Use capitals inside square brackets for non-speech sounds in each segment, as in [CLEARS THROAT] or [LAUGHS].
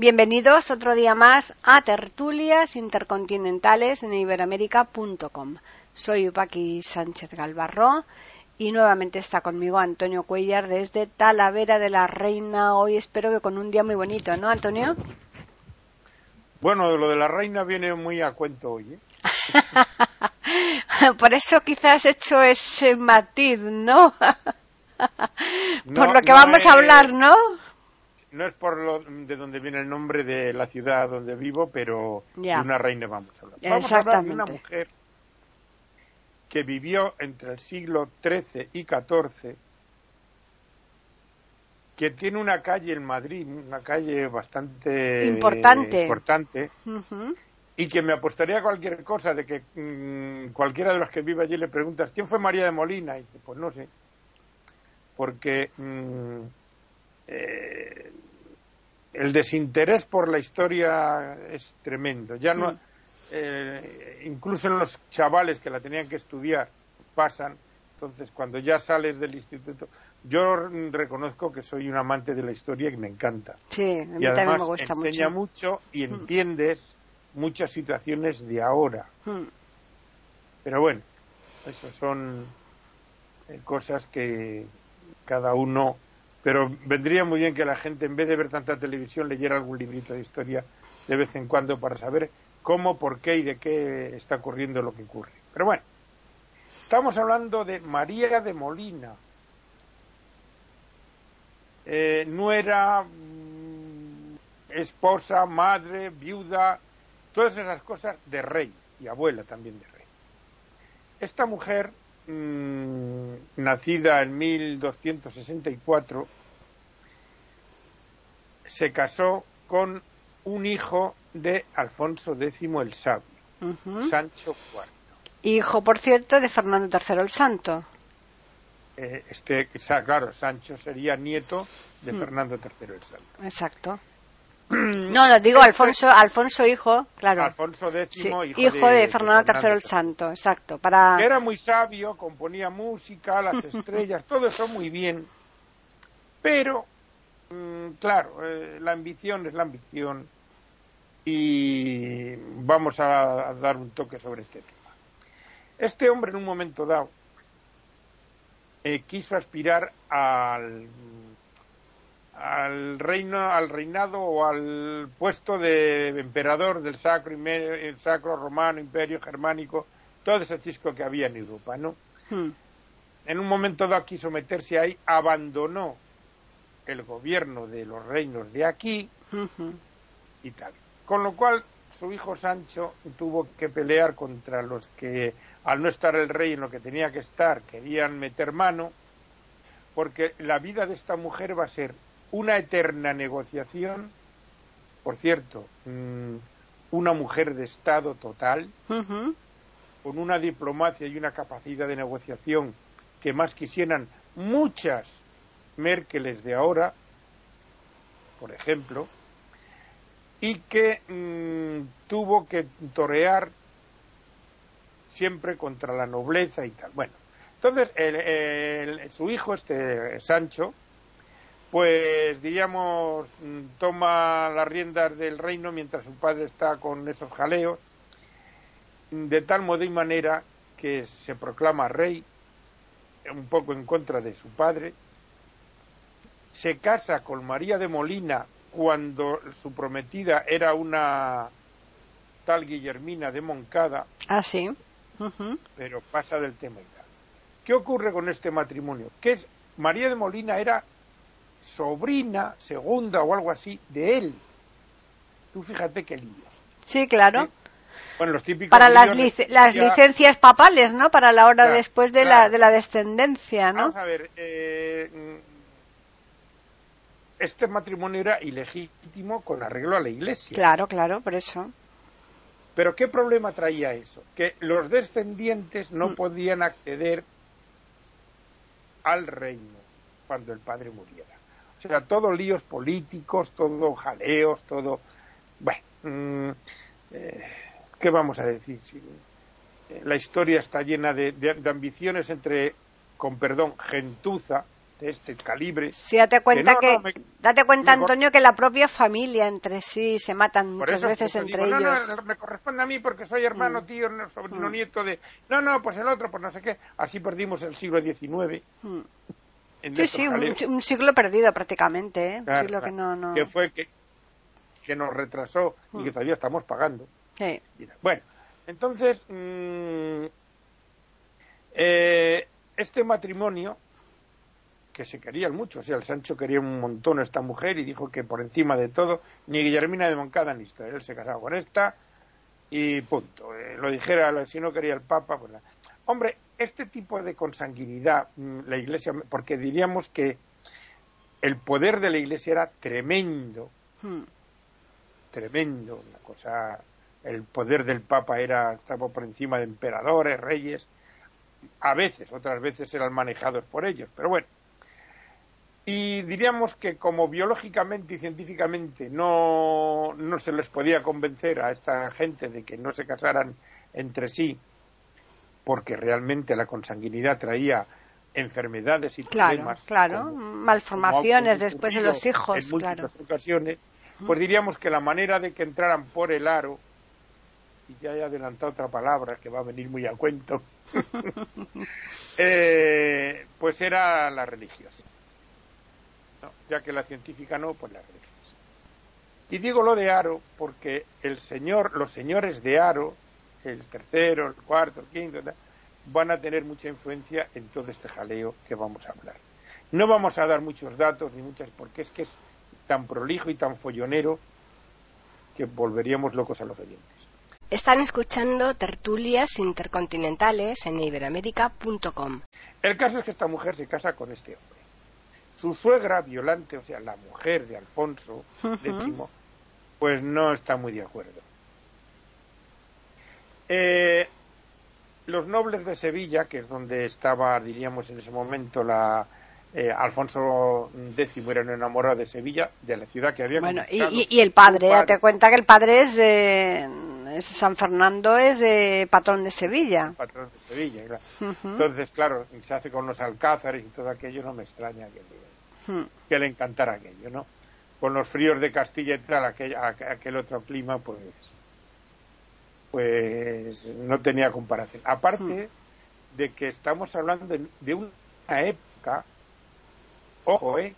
Bienvenidos otro día más a Tertulias Intercontinentales en iberoamérica.com. Soy Upaki Sánchez Galvarro y nuevamente está conmigo Antonio Cuellar desde Talavera de la Reina. Hoy espero que con un día muy bonito, ¿no, Antonio? Bueno, lo de la reina viene muy a cuento hoy. ¿eh? [LAUGHS] Por eso quizás he hecho ese matiz, ¿no? [LAUGHS] por No, lo que no vamos a hablar, ¿no? No es por lo de donde viene el nombre de la ciudad donde vivo, pero de una reina vamos a hablar. Vamos a hablar de una mujer que vivió entre el siglo XIII y XIV, que tiene una calle en Madrid, una calle bastante Importante. importante, y que me apostaría a cualquier cosa de que mm, cualquiera de los que vive allí le preguntas quién fue María de Molina y dice pues no sé porque mm, eh, el desinterés por la historia es tremendo ya no eh, incluso en los chavales que la tenían que estudiar pasan entonces cuando ya sales del instituto yo mm, reconozco que soy un amante de la historia y me encanta Sí, a mí y también además me gusta enseña mucho. mucho y entiendes muchas situaciones de ahora. Mm. Pero bueno, eso son eh, cosas que cada uno. Pero vendría muy bien que la gente, en vez de ver tanta televisión, leyera algún librito de historia de vez en cuando para saber cómo, por qué y de qué está ocurriendo lo que ocurre. Pero bueno, estamos hablando de María de Molina, eh, nuera, mm, esposa, madre, viuda, todas esas cosas de rey y abuela también de rey. Esta mujer, mm, nacida en 1264, se casó con un hijo de Alfonso X el Sabio. Sancho IV. Hijo, por cierto, de Fernando III el Santo. Eh, este, claro, Sancho sería nieto de. Fernando III el Santo. Exacto. [CLEARS THROAT] No, lo digo Alfonso, Alfonso hijo, claro. Alfonso X, Sí, hijo, hijo de, Fernando III el. Santo, exacto. Para que era muy sabio, componía música, las [LAUGHS] estrellas, todo eso muy bien. Pero, mm, claro, eh, la ambición es la ambición y vamos a, a dar un toque sobre este tema. Este hombre en un momento dado eh, quiso aspirar al al reino, al reinado o al puesto de emperador del sacro, el sacro romano, imperio germánico, todo ese cisco que había en Europa, ¿no? Hmm. En un momento dado quiso meterse ahí, abandonó el gobierno de los reinos de aquí y tal. Con lo cual, su hijo Sancho tuvo que pelear contra los que, al no estar el rey en lo que tenía que estar, querían meter mano, porque la vida de esta mujer va a ser una eterna negociación. Por cierto, mm, una mujer de Estado total, con una diplomacia y una capacidad de negociación que más quisieran muchas Merkeles de ahora, por ejemplo, y que mm, tuvo que torear siempre contra la nobleza y tal. Bueno, entonces el- su hijo, este Sancho, pues diríamos, mm, toma las riendas del reino mientras su padre está con esos jaleos, de tal modo y manera que se proclama rey, un poco en contra de su padre, se casa con María de Molina cuando su prometida era una tal Guillermina de Moncada, Ah, sí. Pero pasa del tema. ¿Qué ocurre con este matrimonio? Que es, María de Molina era sobrina segunda o algo así de él. Tú fíjate qué líos. Sí, claro. Sí. Bueno, los típicos Para las, las licencias papales, ¿no? Para la hora Claro, después de, la, de la descendencia, ¿no? Vamos a ver, eh, este matrimonio era ilegítimo con arreglo a la iglesia. Claro, claro, por eso. Pero ¿qué problema traía eso? Que los descendientes no Mm. podían acceder al reino cuando el padre muriera. O sea, todo líos políticos, todo jaleos, todo... Bueno, mm, eh, ¿qué vamos a decir? Si, eh, la historia está llena de, de- de ambiciones entre, con perdón, gentuza de este calibre. Sí, date cuenta que, no, me- date cuenta, Antonio, que la propia familia entre sí se matan muchas eso veces entre digo, ellos. No, no, me corresponde a mí porque soy hermano, Mm. tío, no, sobrino, Mm. nieto de... No, no, pues el otro, pues no sé qué. Así perdimos el siglo XIX. Mm. Sí, sí, un, siglo perdido prácticamente, ¿eh? Un Claro, siglo que no... no... que fue que, que nos retrasó y que todavía estamos pagando. Sí. Bueno, entonces, mm, eh, este matrimonio, que se querían mucho, o sea, el Sancho quería un montón a esta mujer y dijo que por encima de todo, ni Guillermina de Moncada ni esto, él se casaba con esta y punto. Eh, lo dijera, si no quería el Papa, pues nada. Hombre, este tipo de consanguinidad, mm, la Iglesia, porque diríamos que el poder de la Iglesia era tremendo, Mm. tremendo, una cosa, el poder del Papa era estaba por encima de emperadores, reyes, a veces, otras veces eran manejados por ellos, pero bueno. Y diríamos que como biológicamente y científicamente no, no se les podía convencer a esta gente de que no se casaran entre sí, porque realmente la consanguinidad traía enfermedades y Claro, problemas. claro, como- malformaciones como después de los hijos, en múltiples claro. ocasiones, pues diríamos que la manera de que entraran por el aro, y ya he adelantado otra palabra que va a venir muy a cuento, [LAUGHS] [LAUGHS] eh, pues era la religiosa. ¿No? Ya que la científica no, pues la religiosa. Y digo lo de aro porque el señor, los señores de aro, el tercero, el cuarto, el quinto, van a tener mucha influencia en todo este jaleo que vamos a hablar. No vamos a dar muchos datos ni muchas, porque es que es tan prolijo y tan follonero que volveríamos locos a los oyentes. Están escuchando tertulias intercontinentales en iberamérica.com. El caso es que esta mujer se casa con este hombre. Su suegra violante, o sea, la mujer de Alfonso X, pues no está muy de acuerdo. Eh, los nobles de Sevilla, que es donde estaba, diríamos en ese momento, la eh, Alfonso X era un enamorado de Sevilla, de la ciudad que había Bueno, y, el padre, Su date cuenta que el padre es de... es San Fernando es eh, patrón de Sevilla. patrón de Sevilla. claro. Entonces, claro, se hace con los alcázares y todo aquello, no me extraña que le, que le encantara aquello, ¿no? Con los fríos de Castilla y tal, aquel, aqu- aquel otro clima, pues, pues no tenía comparación. Aparte de que estamos hablando de, de una época, ojo, ¿eh?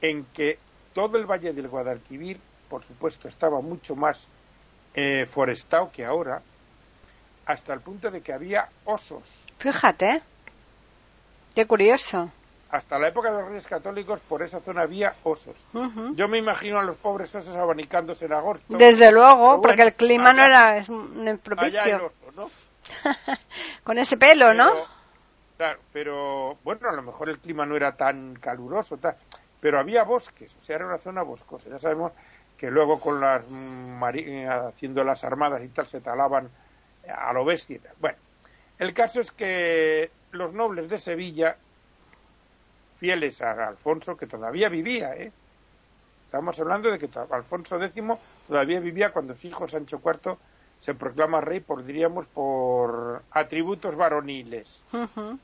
en que todo el Valle del Guadalquivir, por supuesto, estaba mucho más eh, forestado que ahora, hasta el punto de que había osos. Fíjate. Qué curioso. Hasta la época de los Reyes Católicos, por esa zona había osos. Yo me imagino a los pobres osos abanicándose en agosto. Desde luego, porque el clima no era es un Allá el propicio. oso, ¿no? [LAUGHS] Con ese pelo, ¿no? Pero, claro, pero bueno, a lo mejor el clima no era tan caluroso, tal, pero había bosques, o sea, era una zona boscosa. Ya sabemos que luego con las eh, haciendo las armadas y tal se talaban a lo bestia y tal. Bueno, el caso es que los nobles de Sevilla, fieles a Alfonso, que todavía vivía, ¿eh? Estamos hablando de que Alfonso X todavía vivía cuando su hijo Sancho IV se proclama rey por, diríamos, por atributos varoniles. Ujú.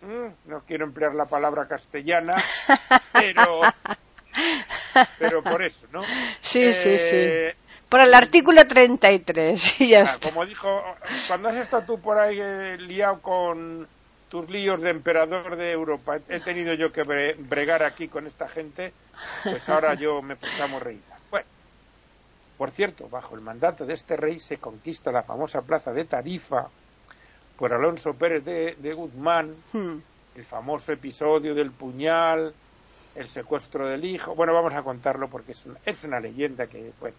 Mm, no quiero emplear la palabra castellana, [LAUGHS] pero, pero por eso, ¿no? [LAUGHS] Sí, sí, sí. Eh, Por el artículo 33. [LAUGHS] Y ya ah, está. como dijo, cuando has estado tú por ahí eh, liado con tus líos de emperador de Europa, he tenido yo que bre- bregar aquí con esta gente, pues ahora yo me proclamo reina. Bueno, por cierto, bajo el mandato de este rey se conquista la famosa plaza de Tarifa por Alonso Pérez de, de Guzmán, Hmm. el famoso episodio del puñal, el secuestro del hijo. Bueno, vamos a contarlo porque es una, es una leyenda que, bueno.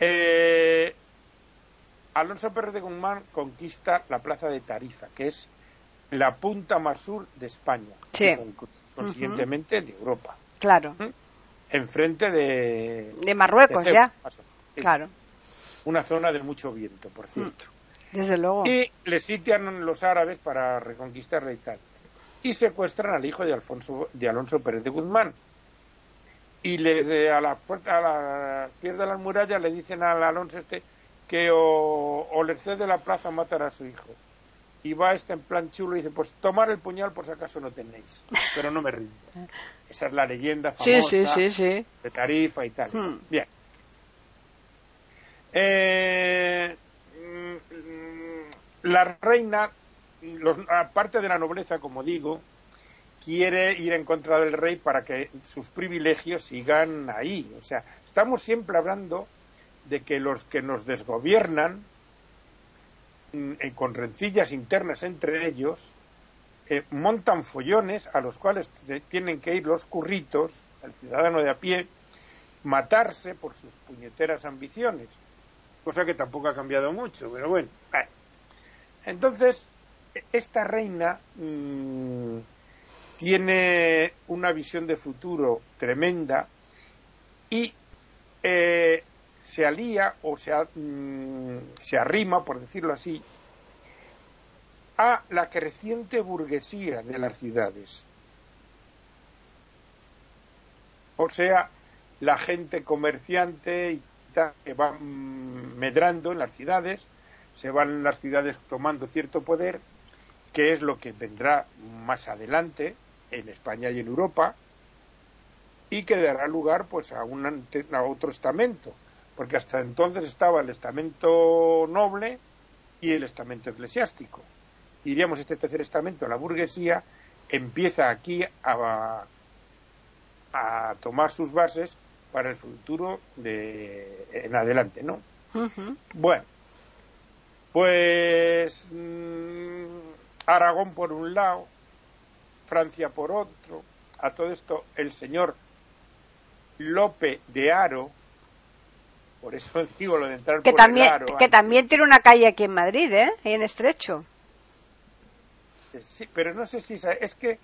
Eh, Alonso Pérez de Guzmán conquista la plaza de Tarifa, que es la punta más sur de España, Sí. y con- consiguientemente de Europa, Claro. enfrente de, De Marruecos, de Ceuta, ya. más. Claro. una zona de mucho viento, por cierto. Mm, desde luego. Y le sitian los árabes para reconquistarla y tal. Y secuestran al hijo de Alfonso de Alonso Pérez de Guzmán. Y le, a la puerta, a la pierda de las murallas le dicen al Alonso este que o, o le cede la plaza matar a su hijo. Y va este en plan chulo y dice, pues tomar el puñal por si acaso no tenéis, pero no me rindo. [LAUGHS] Esa es la leyenda famosa de Tarifa y tal. Hmm. Bien. Eh, mm, la reina, aparte de la nobleza, como digo, quiere ir en contra del rey para que sus privilegios sigan ahí. O sea, estamos siempre hablando de que los que nos desgobiernan, mm, con rencillas internas entre ellos, eh, montan follones a los cuales tienen que ir los curritos, el ciudadano de a pie, matarse por sus puñeteras ambiciones cosa que tampoco ha cambiado mucho, pero bueno. Entonces, esta reina mm, tiene una visión de futuro tremenda y eh, se alía o se, mm, se arrima, por decirlo así, a la creciente burguesía de las ciudades. O sea, la gente comerciante que van medrando en las ciudades, se van las ciudades tomando cierto poder, que es lo que vendrá más adelante en España y en Europa, y que dará lugar pues a, un, a otro estamento, porque hasta entonces estaba el estamento noble y el estamento eclesiástico. Diríamos este tercer estamento, la burguesía, empieza aquí a, a tomar sus bases para el futuro de en adelante, ¿no? Bueno, pues mm, Aragón por un lado, Francia por otro, a todo esto el señor Lope de Aro, por eso [LAUGHS] digo lo de entrar que por también, el Aro, Que también tiene una calle aquí en Madrid, ¿eh? En Estrecho. Sí, pero no sé si es que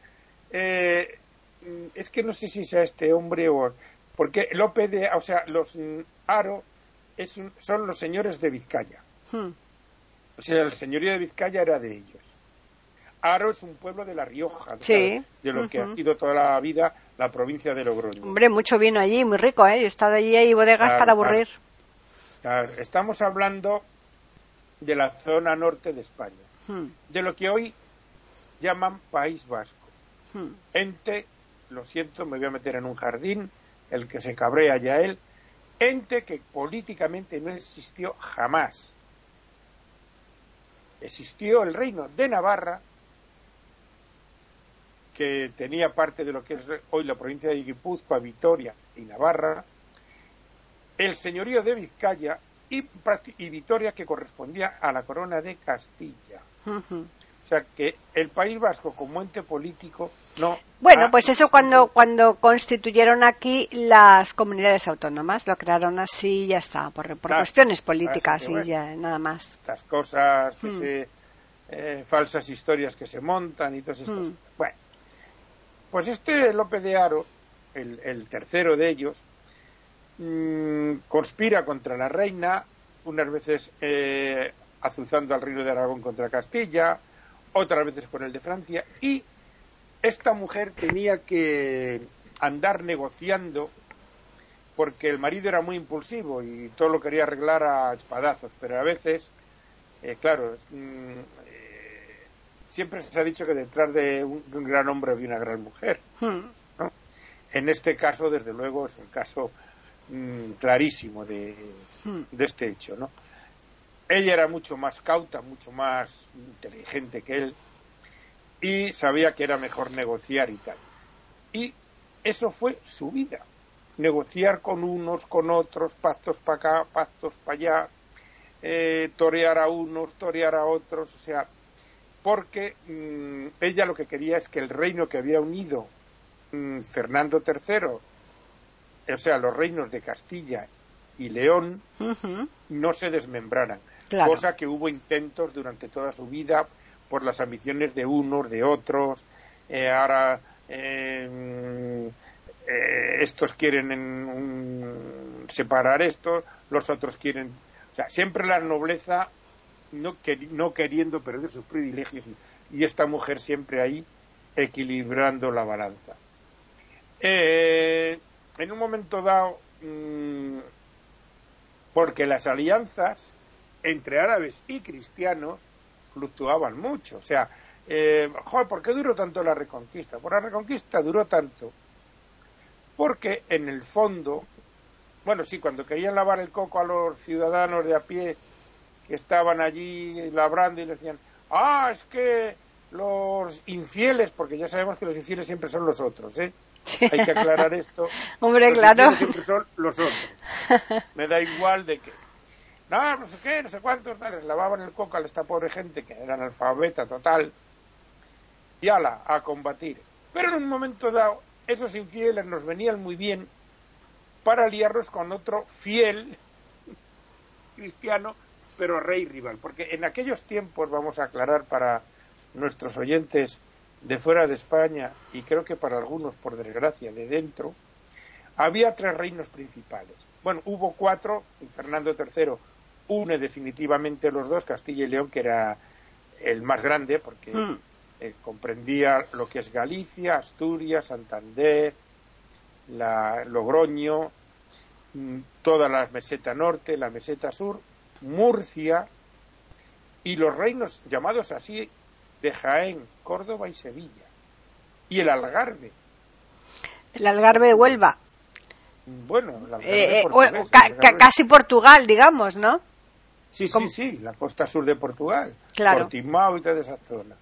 eh, es que no sé si sea este hombre o porque Lope de, o sea, los Aro es son los señores de Vizcaya. Hmm. O sea, el señorío de Vizcaya era de ellos. Aro es un pueblo de La Rioja, de, lo que ha sido toda la vida la provincia de Logroño. Hombre, mucho vino allí, muy rico, ¿eh? He estado allí hay bodegas para aburrir. Estamos hablando de la zona norte de España, hmm. de lo que hoy llaman País Vasco. Hmm. Ente, lo siento, me voy a meter en un jardín, el que se cabrea ya él, ente que políticamente no existió jamás. Existió el reino de Navarra, que tenía parte de lo que es hoy la provincia de Guipúzcoa, Vitoria y Navarra, el señorío de Vizcaya y, Vitoria que correspondía a la corona de Castilla. O sea que el País Vasco como ente político no. Bueno, pues eso cuando cuando constituyeron aquí las comunidades autónomas, lo crearon así y ya está, por, cuestiones políticas y ya nada más. Las cosas, hmm. eh, falsas historias que se montan y todas estas hmm. Bueno, pues este López de Aro, el, tercero de ellos, mm, conspira contra la reina, unas veces eh, azuzando al reino de Aragón contra Castilla, otras veces con el de Francia, y esta mujer tenía que andar negociando porque el marido era muy impulsivo y todo lo quería arreglar a espadazos, pero a veces, eh, claro, mm, siempre se ha dicho que detrás de un, gran hombre había una gran mujer. Hmm. En este caso, desde luego, es un caso mm, clarísimo de, hmm. de este hecho, ¿no? Ella era mucho más cauta, mucho más inteligente que él y sabía que era mejor negociar y tal. Y eso fue su vida. Negociar con unos, con otros, pactos para acá, pactos para allá, eh, torear a unos, torear a otros, o sea, porque mm, ella lo que quería es que el reino que había unido mm, Fernando III, o sea, los reinos de Castilla y León, no se desmembraran cosa que hubo intentos durante toda su vida por las ambiciones de unos, de otros, eh, ahora em, eh, estos quieren separar esto, los otros quieren O sea, siempre la nobleza no, no queriendo perder sus privilegios y, esta mujer siempre ahí equilibrando la balanza. Eh, en un momento dado, mm, porque las alianzas entre árabes y cristianos fluctuaban mucho. O sea, eh, joder, ¿por qué duró tanto la reconquista? Por la reconquista duró tanto porque en el fondo, bueno, sí, cuando querían lavar el coco a los ciudadanos de a pie estaban allí labrando y le decían, ah, es que los infieles, porque ya sabemos que los infieles siempre son los otros, ¿eh? Hay que aclarar esto. [LAUGHS] Hombre, los claro. siempre son los otros. Me da igual de qué. No, no sé qué, no sé cuántos, les lavaban el coco a esta pobre gente que era analfabeta total. Y ala, a combatir. Pero en un momento dado, esos infieles nos venían muy bien para liarlos con otro fiel [LAUGHS] cristiano pero rey rival, porque en aquellos tiempos, vamos a aclarar para nuestros oyentes de fuera de España y creo que para algunos, por desgracia, de dentro, había tres reinos principales. Bueno, hubo cuatro, y Fernando III une definitivamente los dos, Castilla y León, que era el más grande, porque mm. eh, comprendía lo que es Galicia, Asturias, Santander, la, Logroño, mm, toda la meseta norte, la meseta sur, Murcia y los reinos llamados así de Jaén, Córdoba y Sevilla. Y el Algarve. El Algarve de Huelva. Bueno, eh, eh, casi Portugal, digamos, ¿no? Sí, sí, sí, la costa sur de Portugal. Claro. Portimao y toda esa zona.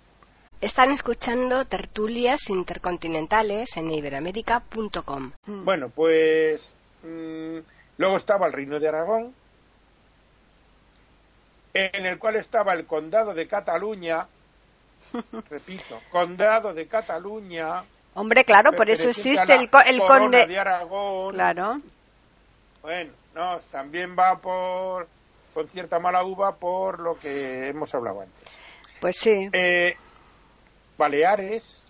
Están escuchando tertulias intercontinentales en iberamérica.com. Bueno, pues mm, luego estaba el Reino de Aragón, en el cual estaba el condado de Cataluña, [LAUGHS] repito, condado de Cataluña. Hombre, claro, por eso existe el, el conde de Aragón. Claro. Bueno, no, también va por con cierta mala uva por lo que hemos hablado antes. Pues sí. Eh, Baleares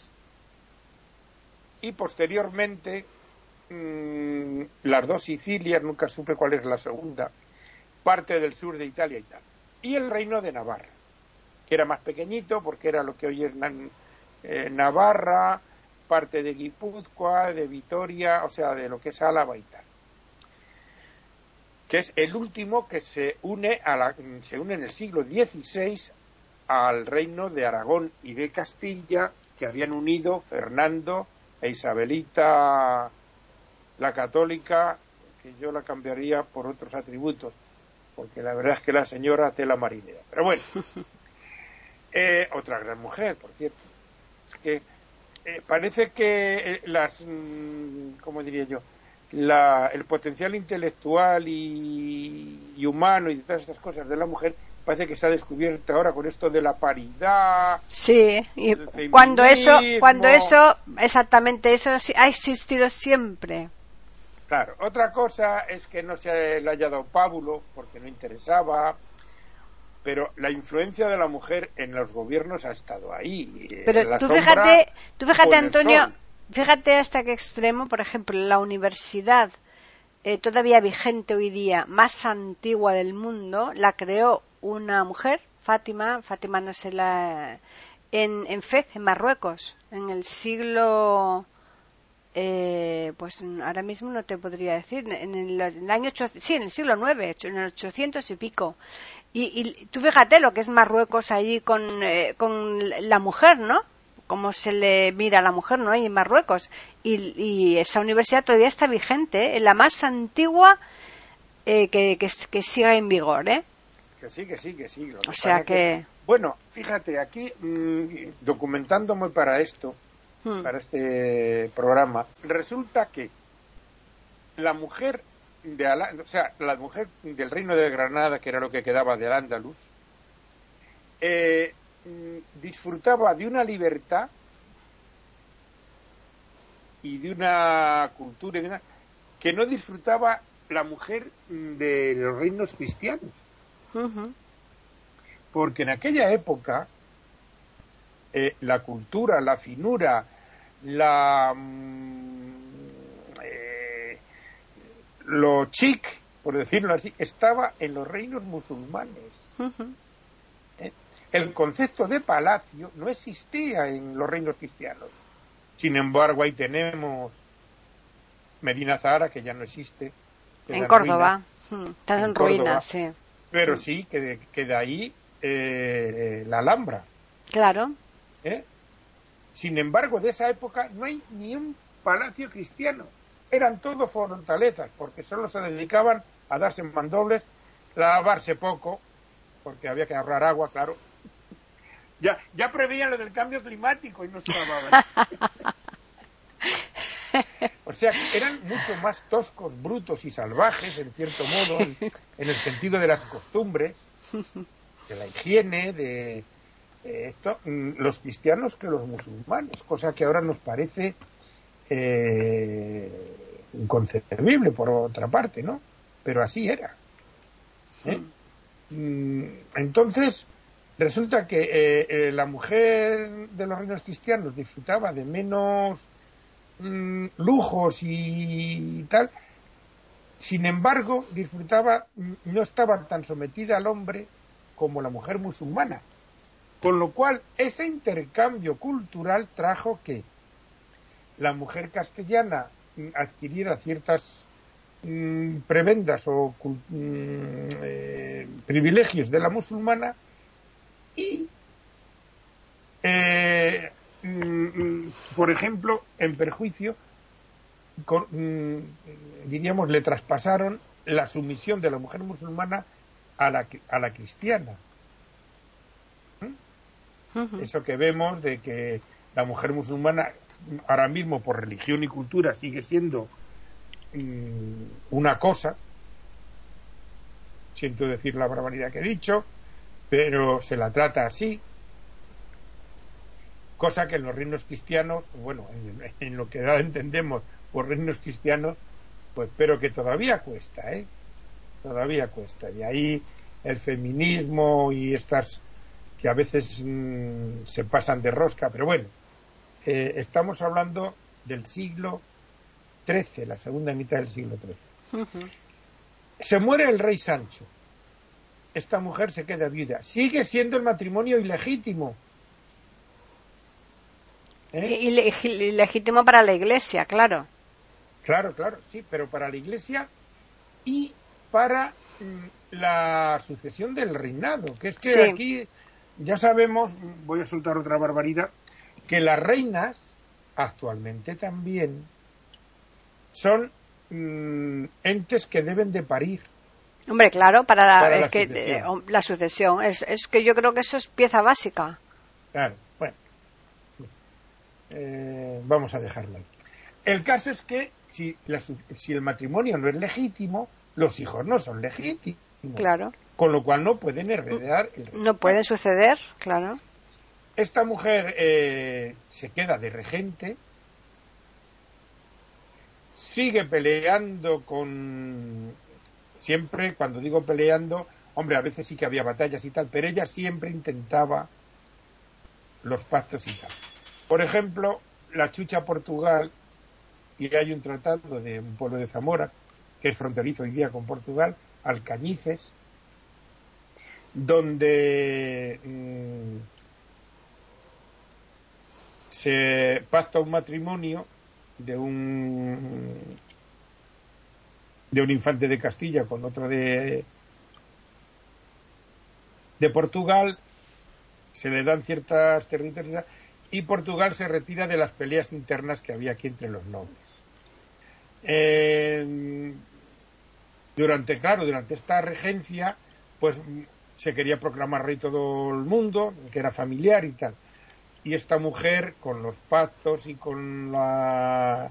y posteriormente mm, las dos Sicilias, nunca supe cuál es la segunda, parte del sur de Italia y tal y el reino de Navarra, que era más pequeñito porque era lo que hoy es eh, Navarra, parte de Guipúzcoa, de Vitoria, o sea, de lo que es Álava y tal. Que es el último que se une, a la, se une en el siglo XVI al reino de Aragón y de Castilla, que habían unido Fernando e Isabelita la católica, que yo la cambiaría por otros atributos, porque la verdad es que la señora tela marinera. Pero bueno, [LAUGHS] eh, otra gran mujer, por cierto. Es que eh, parece que eh, las, mm, ¿cómo diría yo? La, el potencial intelectual y, humano y todas estas cosas de la mujer parece que se ha descubierto ahora con esto de la paridad. Sí, y cuando eso, cuando eso, exactamente eso ha existido siempre. Claro, otra cosa es que no se le haya dado pábulo porque no interesaba, pero la influencia de la mujer en los gobiernos ha estado ahí. Pero tú fíjate, tú fíjate Antonio, fíjate hasta qué extremo, por ejemplo, la universidad eh, todavía vigente hoy día, más antigua del mundo, la creó una mujer, Fátima, Fátima no sé la, en, en Fez, en Marruecos, en el siglo eh, pues ahora mismo no te podría decir, en el, año sí, en el siglo IX, en el 800 y pico. Y, tú fíjate lo que es Marruecos allí con, eh, con la mujer, ¿no? Cómo se le mira a la mujer, ¿no? en Marruecos. Y, esa universidad todavía está vigente, ¿eh? la más antigua que, que, siga en vigor, ¿eh? Que sí, que sí, que sí. o sea que... Bueno, fíjate, aquí mm, documentándome para esto, Hmm. para este programa, resulta que la mujer de o sea, la mujer del reino de Granada, que era lo que quedaba de Al-Ándalus, eh, mm, disfrutaba de una libertad y de una cultura que no disfrutaba la mujer de los reinos cristianos. Porque en aquella época eh, la cultura, la finura, la mm, eh, lo chic, por decirlo así, estaba en los reinos musulmanes. ¿Eh? El concepto de palacio no existía en los reinos cristianos. Sin embargo, ahí tenemos Medina Zahara, que ya no existe. En Córdoba. Está en, ruinas, sí. Pero sí, que de, ahí eh, la Alhambra. Claro. ¿Eh? Sin embargo, de esa época no hay ni un palacio cristiano. Eran todos fortalezas, porque solo se dedicaban a darse mandobles, lavarse poco, porque había que ahorrar agua, claro. Ya, ya preveían lo del cambio climático y no se lavaban. O sea, eran mucho más toscos, brutos y salvajes, en cierto modo, en, el sentido de las costumbres, de la higiene, de, esto, mm, los cristianos que los musulmanes, cosa que ahora nos parece eh, inconcebible por otra parte, ¿no? Pero así era. ¿eh? Mm, entonces, resulta que eh, eh, la mujer de los reinos cristianos disfrutaba de menos mm, lujos y tal, sin embargo, disfrutaba, no estaba tan sometida al hombre como la mujer musulmana. Con lo cual, ese intercambio cultural trajo que la mujer castellana adquiriera ciertas mm, prebendas o mm, eh, privilegios de la musulmana y, eh, mm, por ejemplo, en perjuicio, diríamos, le traspasaron la sumisión de la mujer musulmana a la, a la cristiana. Eso que vemos de que la mujer musulmana ahora mismo por religión y cultura sigue siendo mm, una cosa, siento decir la barbaridad que he dicho, pero se la trata así, cosa que en los reinos cristianos, bueno, en, lo que entendemos por reinos cristianos, pues pero que todavía cuesta, ¿eh? Todavía cuesta. Y ahí el feminismo y estas que a veces mm, se pasan de rosca, pero bueno, eh, estamos hablando del siglo XIII, la segunda mitad del siglo XIII. Se muere el rey Sancho. Esta mujer se queda viuda. Sigue siendo el matrimonio ilegítimo. ¿Eh? Ilegítimo para la iglesia, claro. Claro, claro, sí, pero para la iglesia y para mm, la sucesión del reinado, que es que aquí ya sabemos, voy a soltar otra barbaridad, que las reinas actualmente también son mm, entes que deben de parir. Hombre, claro, para la, sucesión. la sucesión. Es, es, que yo creo que eso es pieza básica. Claro, bueno. Eh, vamos a dejarlo ahí. El caso es que si, si el matrimonio no es legítimo, los hijos no son legítimos. Claro. Con lo cual no pueden heredar. no pueden suceder, claro. Esta mujer eh, se queda de regente, sigue peleando con... Siempre, cuando digo peleando, hombre, a veces sí que había batallas y tal, pero ella siempre intentaba los pactos y tal. Por ejemplo, la chucha Portugal, y hay un tratado de un pueblo de Zamora, que es fronterizo hoy día con Portugal, Alcañices, donde mm, se pacta un matrimonio de un de un infante de Castilla con otro de de Portugal se le dan ciertas territorios y Portugal se retira de las peleas internas que había aquí entre los nobles. Durante claro durante esta regencia pues se quería proclamar rey todo el mundo que era familiar y tal y esta mujer con los pactos y con la,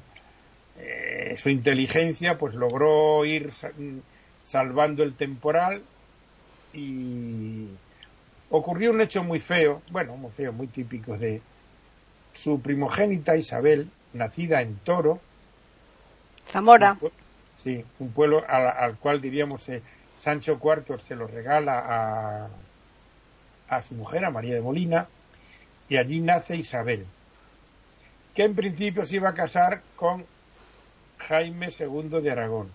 eh, su inteligencia pues logró ir salvando el temporal y ocurrió un hecho muy feo, bueno, muy feo, muy típico de su primogénita Isabel, nacida en Toro. Zamora. sí, un pueblo al, cual diríamos eh, Sancho IV se lo regala a, a su mujer, a María de Molina, y allí nace Isabel, que en principio se iba a casar con Jaime II de Aragón.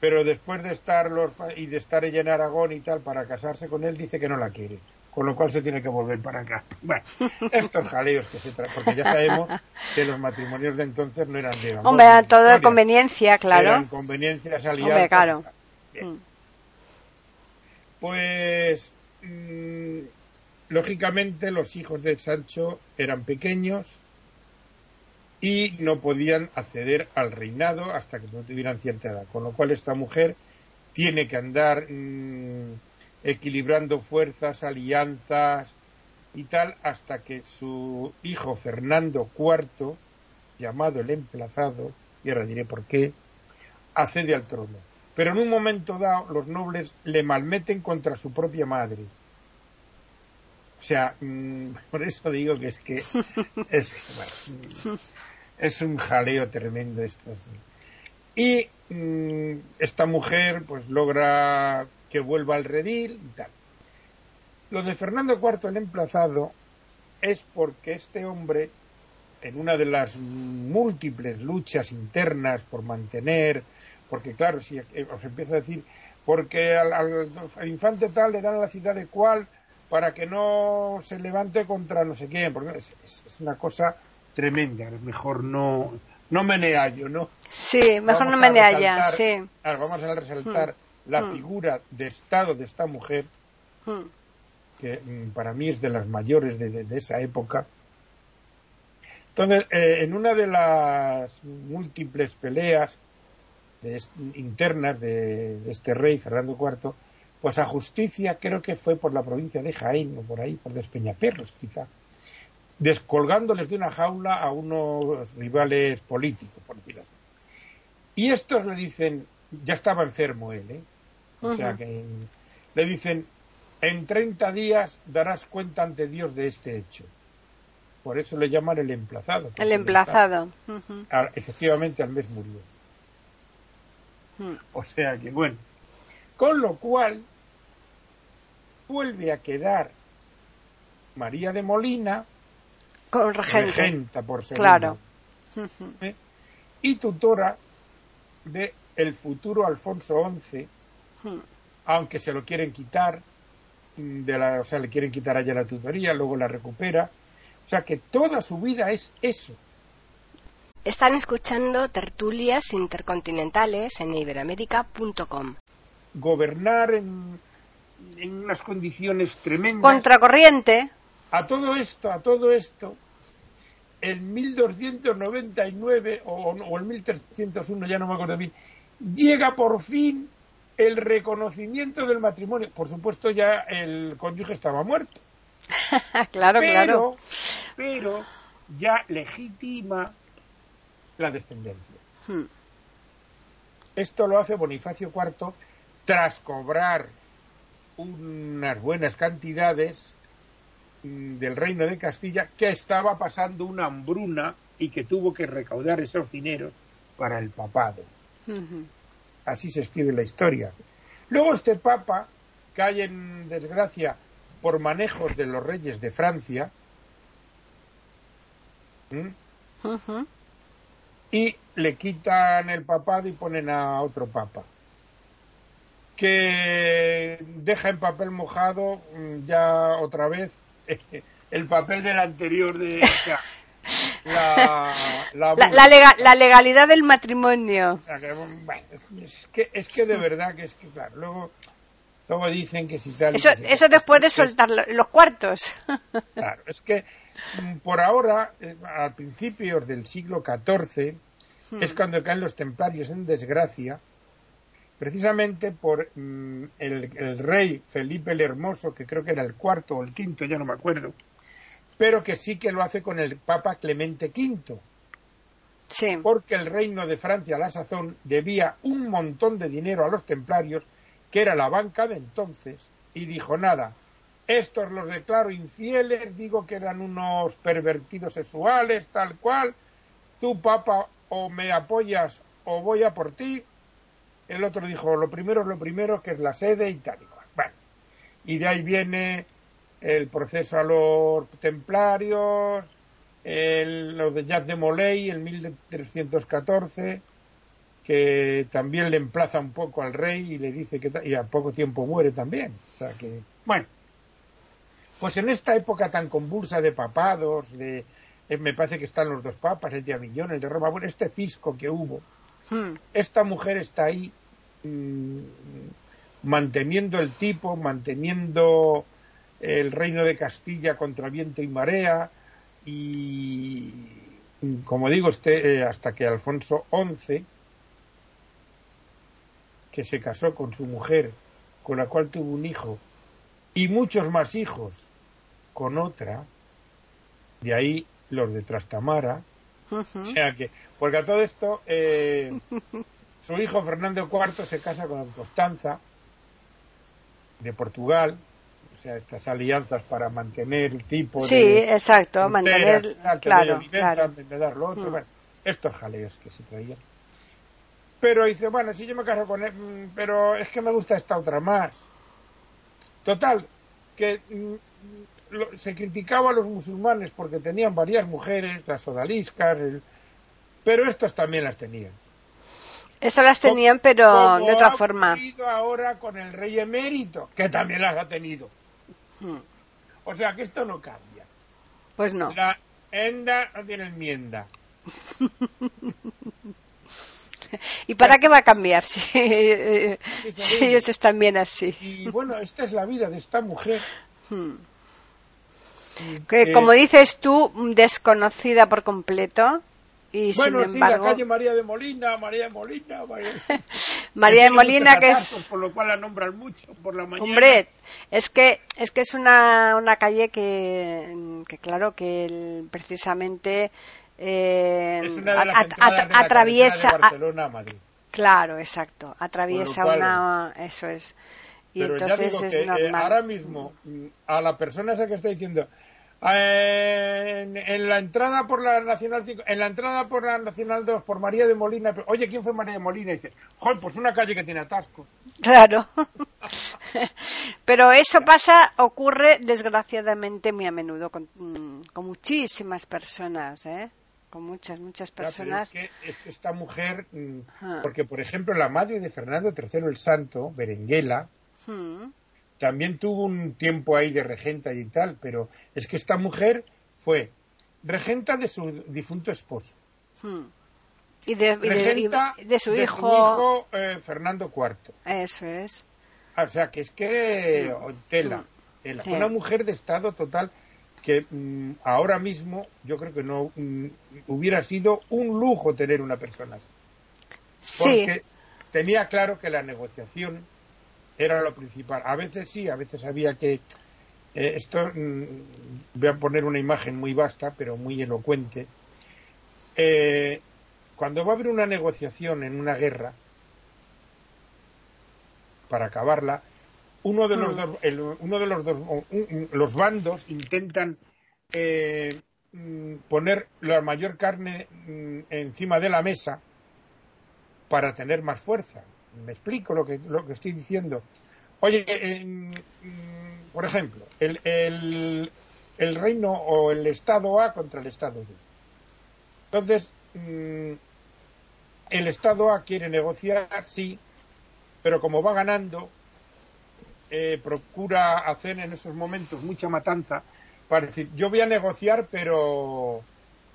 pero después de estar y de estar ella en Aragón y tal para casarse con él dice que no la quiere con lo cual se tiene que volver para acá. Bueno, [LAUGHS] estos jaleos que se traen, porque ya sabemos que los matrimonios de entonces no eran de Hombre, era todo de conveniencia, claro. Eran conveniencias aliadas. claro. Mm. Pues, mm, lógicamente, los hijos de Sancho eran pequeños y no podían acceder al reinado hasta que no tuvieran cierta edad, con lo cual esta mujer tiene que andar mm, equilibrando fuerzas, alianzas y tal, hasta que su hijo Fernando IV, llamado el emplazado, y ahora diré por qué, accede al trono. Pero en un momento dado los nobles le malmeten contra su propia madre. O sea, mm, por eso digo que es que [LAUGHS] es, es un jaleo tremendo esto. Y mm, esta mujer pues logra que vuelva al redil y tal. Lo de Fernando IV el emplazado es porque este hombre, en una de las múltiples luchas internas por mantener, porque claro, si os empiezo a decir, porque al, infante tal le dan a la ciudad de cual para que no se levante contra no sé quién, porque es, una cosa tremenda, mejor no, no meneallo, ¿no? Sí, mejor no menealla, sí. vamos a resaltar hmm la hmm. figura de Estado de esta mujer, hmm. que mm, para mí es de las mayores de, esa época. Entonces, eh, en una de las múltiples peleas internas de, este rey, Fernando IV, pues a justicia creo que fue por la provincia de Jaén o por ahí, por Despeñaperros quizá, descolgándoles de una jaula a unos rivales políticos, por decirlo así. Y estos le dicen, ya estaba enfermo él, ¿eh? O sea que le dicen, en 30 días darás cuenta ante Dios de este hecho. Por eso le llaman el emplazado. El emplazado. efectivamente, al mes murió. O sea que, bueno. Con lo cual, vuelve a quedar María de Molina, con regenta por ser Claro. ¿Eh? Y tutora de el futuro Alfonso XI, Hmm. aunque se lo quieren quitar, mm, de la, o sea, le quieren quitar allá la tutoría, luego la recupera. O sea que toda su vida es eso. Están escuchando tertulias intercontinentales en iberamérica.com. Gobernar en, en unas condiciones tremendas. Contracorriente. A todo esto, a todo esto, en 1299 o, o el 1301, ya no me acuerdo bien, llega por fin el reconocimiento del matrimonio. Por supuesto, ya el cónyuge estaba muerto. [LAUGHS] claro, claro. Pero ya legitima la descendencia. Hmm. Esto lo hace Bonifacio IV tras cobrar unas buenas cantidades mm, del reino de Castilla que estaba pasando una hambruna y que tuvo que recaudar esos dineros para el papado. Así se escribe la historia. Luego este papa cae en desgracia por manejos de los reyes de Francia y le quitan el papado y ponen a otro papa que deja en papel mojado mm, ya otra vez [LAUGHS] el papel del anterior de [LAUGHS] la, la, legalidad del matrimonio. es, que, es que de verdad que es que, claro, luego, luego dicen que si tal. Eso, eso después de soltar los cuartos. [LAUGHS] Claro, es que mm, por ahora, eh, a principios del siglo XIV, hmm. es cuando caen los templarios en desgracia, precisamente por mm, el, el, rey Felipe el Hermoso, que creo que era el cuarto o el quinto, ya no me acuerdo, pero que sí que lo hace con el Papa Clemente V. Sí. Porque el reino de Francia a la sazón debía un montón de dinero a los templarios, que era la banca de entonces, y dijo nada, estos los declaro infieles, digo que eran unos pervertidos sexuales, tal cual, tú, Papa, o me apoyas o voy a por ti. El otro dijo, lo primero es lo primero, que es la sede y tal y cual. Y de ahí viene el proceso a los templarios, el, los de Jacques de Molay en 1314, que también le emplaza un poco al rey y le dice que y a poco tiempo muere también. O sea que, bueno, pues en esta época tan convulsa de papados, de eh, me parece que están los dos papas, el de Aviñón, el de Roma, bueno, este cisco que hubo, hmm. esta mujer está ahí mm, manteniendo el tipo, manteniendo el reino de Castilla contra viento y marea y como digo este, eh, hasta que Alfonso XI que se casó con su mujer con la cual tuvo un hijo y muchos más hijos con otra de ahí los de Trastamara o sea que porque a todo esto eh, [LAUGHS] su hijo Fernando IV se casa con Constanza de Portugal o sea, estas alianzas para mantener el tipo sí, de... exacto, mantener... claro, claro. otro, mm. estos jaleos que se traían. Pero dice, bueno, si yo me caso con él, mm, pero es que me gusta esta otra más. Total, que mm, se criticaba a los musulmanes porque tenían varias mujeres, las odaliscas, pero estos también las tenían. Estas las tenían, pero de otra forma. ahora con el rey emérito, que también las ha tenido. Hmm. O sea que esto no cambia. Pues no. La enda no tiene enmienda. [LAUGHS] [LAUGHS] ¿Y para qué va a cambiar si, [LAUGHS] ellos están bien así? Y bueno, esta es la vida de esta mujer. Hmm. Que, como dices tú, desconocida por completo, y bueno, sin embargo... sí, la calle María de Molina, María de Molina, María, de Molina [LAUGHS] que es... Por lo cual la nombran mucho por la mañana. Hombre, es que es que es una, una calle que, que claro, que precisamente eh, es una de atraviesa... Barcelona a Madrid. Claro, exacto. Atraviesa una... Eso es. Y entonces es eh, normal. ahora mismo, a la persona esa que está diciendo en, la entrada por la Nacional 5, en la entrada por la Nacional 2 por María de Molina, oye, ¿quién fue María de Molina? Y dice, joder, pues una calle que tiene atascos. Claro. [LAUGHS] Pero eso pasa, ocurre desgraciadamente muy a menudo con, mm, muchísimas personas, ¿eh? Con muchas, muchas personas. es, que, esta mujer, mm, porque por ejemplo la madre de Fernando III el Santo, Berenguela, hmm también tuvo un tiempo ahí de regenta y tal, pero es que esta mujer fue regenta de su difunto esposo. Hmm. Y, de, de, su hijo, eh, Fernando IV. Eso es. O sea, que es que oh, tela, hmm. Una mujer de estado total que mm, ahora mismo yo creo que no mm, hubiera sido un lujo tener una persona así. Porque tenía claro que la negociación era lo principal. A veces sí, a veces había que... Eh, esto mm, voy a poner una imagen muy vasta, pero muy elocuente. Eh, cuando va a haber una negociación en una guerra, para acabarla, uno de los mm. dos, uno de los dos, los bandos intentan eh, mm, poner la mayor carne encima de la mesa para tener más fuerza. Me explico lo que, lo que estoy diciendo. Oye, mm, por ejemplo, el, el, reino o el Estado A contra el Estado B. Entonces, mm, el Estado A quiere negociar, sí, pero como va ganando, eh, procura hacer en esos momentos mucha matanza para decir, yo voy a negociar, pero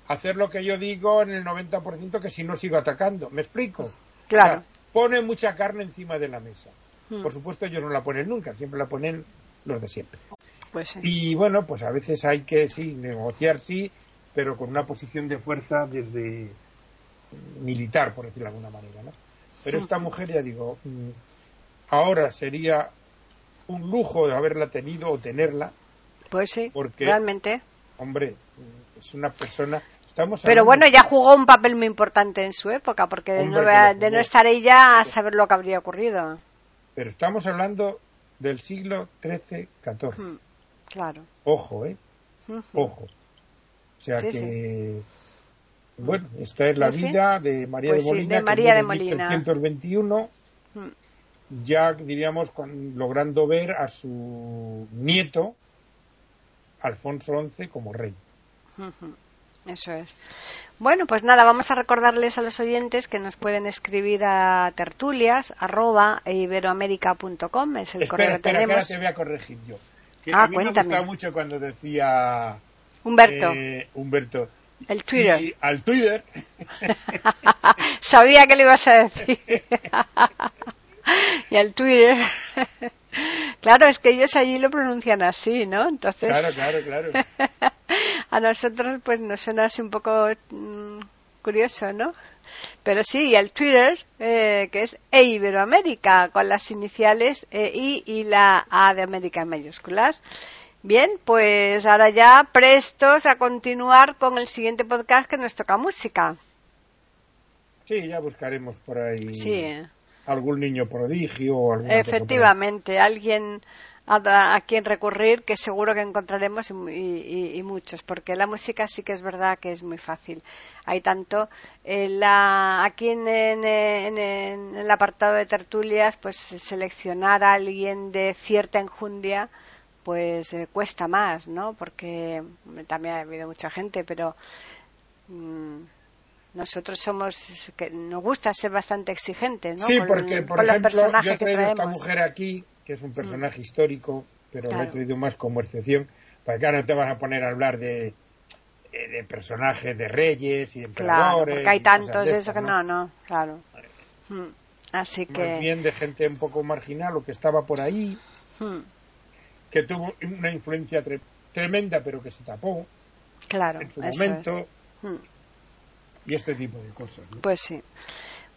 hacer lo que yo digo en el 90% que si no sigo atacando. ¿Me explico? Claro pone mucha carne encima de la mesa. Hmm. Por supuesto, ellos no la ponen nunca, siempre la ponen los de siempre. Pues Y bueno, pues a veces hay que, sí, negociar, sí, pero con una posición de fuerza desde militar, por decirlo de alguna manera, ¿no? Pero esta mujer, ya digo, mm, ahora sería un lujo de haberla tenido o tenerla. Pues sí, porque, realmente. Hombre, es una persona pero bueno, ya jugó un papel muy importante en su época, porque de, no, de no estar ella a saber lo que habría ocurrido. Pero estamos hablando del siglo XIII, XIV. claro. Ojo, ¿eh? Ojo. O sea que... Bueno, esta es la vida de María de pues Molina, de María de Molina. 1821, ya diríamos logrando ver a su nieto, Alfonso XI, como rey. Eso es. Bueno, pues nada, vamos a recordarles a los oyentes que nos pueden escribir a tertulias arroba es el correo que tenemos. Ahora te voy a corregir yo. ah, a mí cuéntame. me gusta mucho cuando decía Humberto. Eh, Humberto. El Twitter. Y al Twitter. [LAUGHS] Sabía que le ibas a decir. [LAUGHS] [LAUGHS] y al Twitter. [LAUGHS] claro, es que ellos allí lo pronuncian así, ¿no? Entonces. Claro, claro, claro. [LAUGHS] a nosotros, pues nos suena así un poco mmm, curioso, ¿no? Pero sí, y al Twitter, eh, que es E Iberoamérica, con las iniciales e I y la A de América en mayúsculas. Bien, pues ahora ya prestos a continuar con el siguiente podcast que nos toca música. Sí, ya buscaremos por ahí sí. Algún niño prodigio o Efectivamente, alguien a, a, quien recurrir que seguro que encontraremos y, y, y, muchos, porque la música sí que es verdad que es muy fácil. Hay tanto en la, aquí en el apartado de tertulias, pues seleccionar a alguien de cierta enjundia pues eh, cuesta más, ¿no? Porque también ha habido mucha gente, pero mmm, nosotros somos que nos gusta ser bastante exigentes, ¿no? Sí, con, porque por ejemplo, yo he traído esta mujer aquí, que es un personaje mm. histórico, pero claro. lo he traído más como excepción, para que ahora no te vas a poner a hablar de de personajes de reyes y de claro, emperadores. porque hay tantos de eso que no, no, claro. Mm. Así Más que. bien de gente un poco marginal o que estaba por ahí, Mm. que tuvo una influencia tre tremenda, pero que se tapó Claro, en su momento, es. Y este tipo de cosas. Pues sí.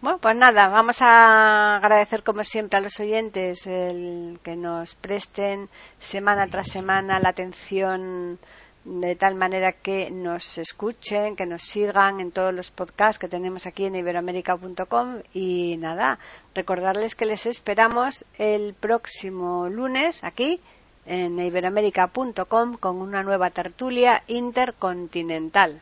Bueno, pues nada, vamos a agradecer como siempre a los oyentes el que nos presten semana tras semana la atención de tal manera que nos escuchen, que nos sigan en todos los podcasts que tenemos aquí en iberoamérica.com y nada, recordarles que les esperamos el próximo lunes aquí en iberoamérica.com con una nueva tertulia intercontinental.